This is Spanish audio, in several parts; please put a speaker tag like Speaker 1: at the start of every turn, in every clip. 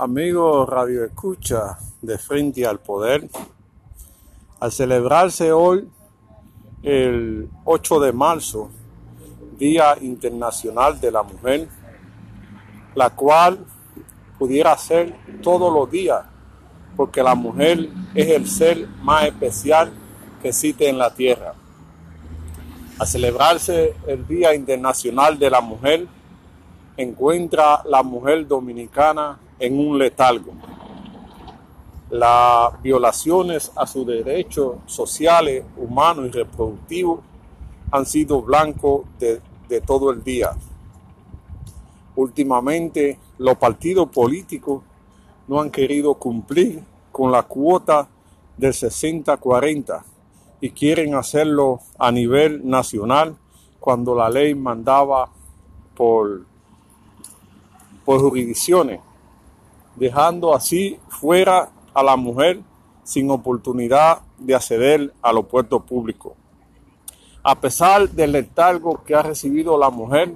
Speaker 1: Amigos Radio Escucha de Frente al Poder, al celebrarse hoy el 8 de marzo, Día Internacional de la Mujer, la cual pudiera ser todos los días, porque la mujer es el ser más especial que existe en la tierra. Al celebrarse el Día Internacional de la Mujer, encuentra la mujer dominicana en un letargo. Las violaciones a sus derechos sociales, humanos y reproductivos han sido blanco de, de todo el día. Últimamente, los partidos políticos no han querido cumplir con la cuota del 60-40 y quieren hacerlo a nivel nacional cuando la ley mandaba por, por jurisdicciones dejando así fuera a la mujer sin oportunidad de acceder a los puertos públicos. A pesar del letargo que ha recibido la mujer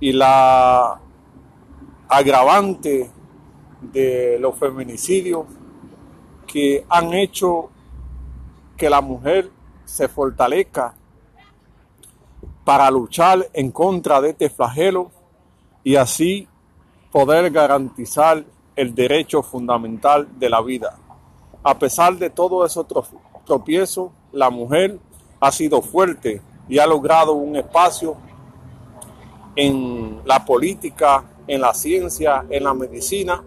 Speaker 1: y la agravante de los feminicidios que han hecho que la mujer se fortalezca para luchar en contra de este flagelo y así poder garantizar el derecho fundamental de la vida. A pesar de todo esos tropiezos, la mujer ha sido fuerte y ha logrado un espacio en la política, en la ciencia, en la medicina.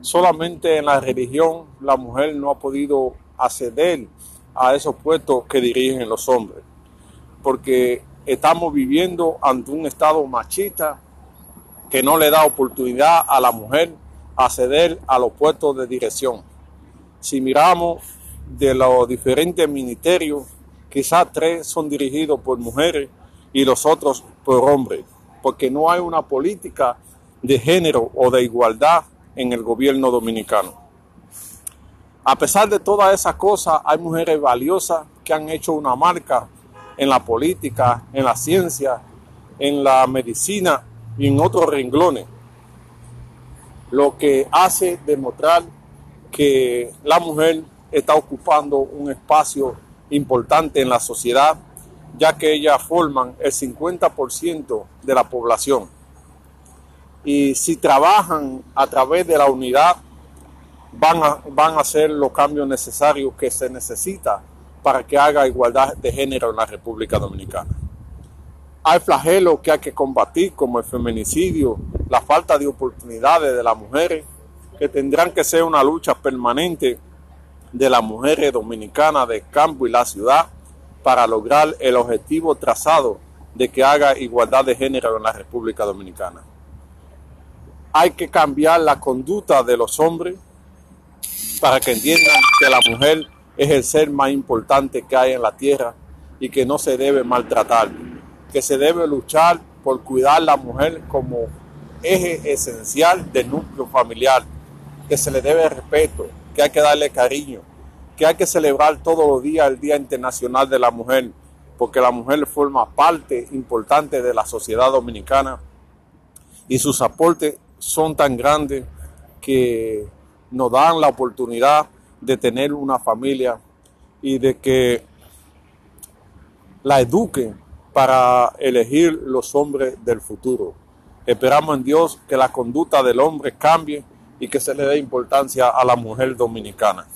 Speaker 1: Solamente en la religión la mujer no ha podido acceder a esos puestos que dirigen los hombres, porque estamos viviendo ante un estado machista que no le da oportunidad a la mujer acceder a los puestos de dirección. Si miramos de los diferentes ministerios, quizás tres son dirigidos por mujeres y los otros por hombres, porque no hay una política de género o de igualdad en el gobierno dominicano. A pesar de todas esas cosas, hay mujeres valiosas que han hecho una marca en la política, en la ciencia, en la medicina y en otros renglones lo que hace demostrar que la mujer está ocupando un espacio importante en la sociedad, ya que ellas forman el 50% de la población. Y si trabajan a través de la unidad, van a, van a hacer los cambios necesarios que se necesita para que haga igualdad de género en la República Dominicana. Hay flagelos que hay que combatir, como el feminicidio, la falta de oportunidades de las mujeres, que tendrán que ser una lucha permanente de las mujeres dominicanas del campo y la ciudad para lograr el objetivo trazado de que haga igualdad de género en la República Dominicana. Hay que cambiar la conducta de los hombres para que entiendan que la mujer es el ser más importante que hay en la tierra y que no se debe maltratar, que se debe luchar por cuidar a la mujer como eje esencial del núcleo familiar, que se le debe respeto, que hay que darle cariño, que hay que celebrar todos los días el Día Internacional de la Mujer, porque la mujer forma parte importante de la sociedad dominicana y sus aportes son tan grandes que nos dan la oportunidad de tener una familia y de que la eduquen para elegir los hombres del futuro. Esperamos en Dios que la conducta del hombre cambie y que se le dé importancia a la mujer dominicana.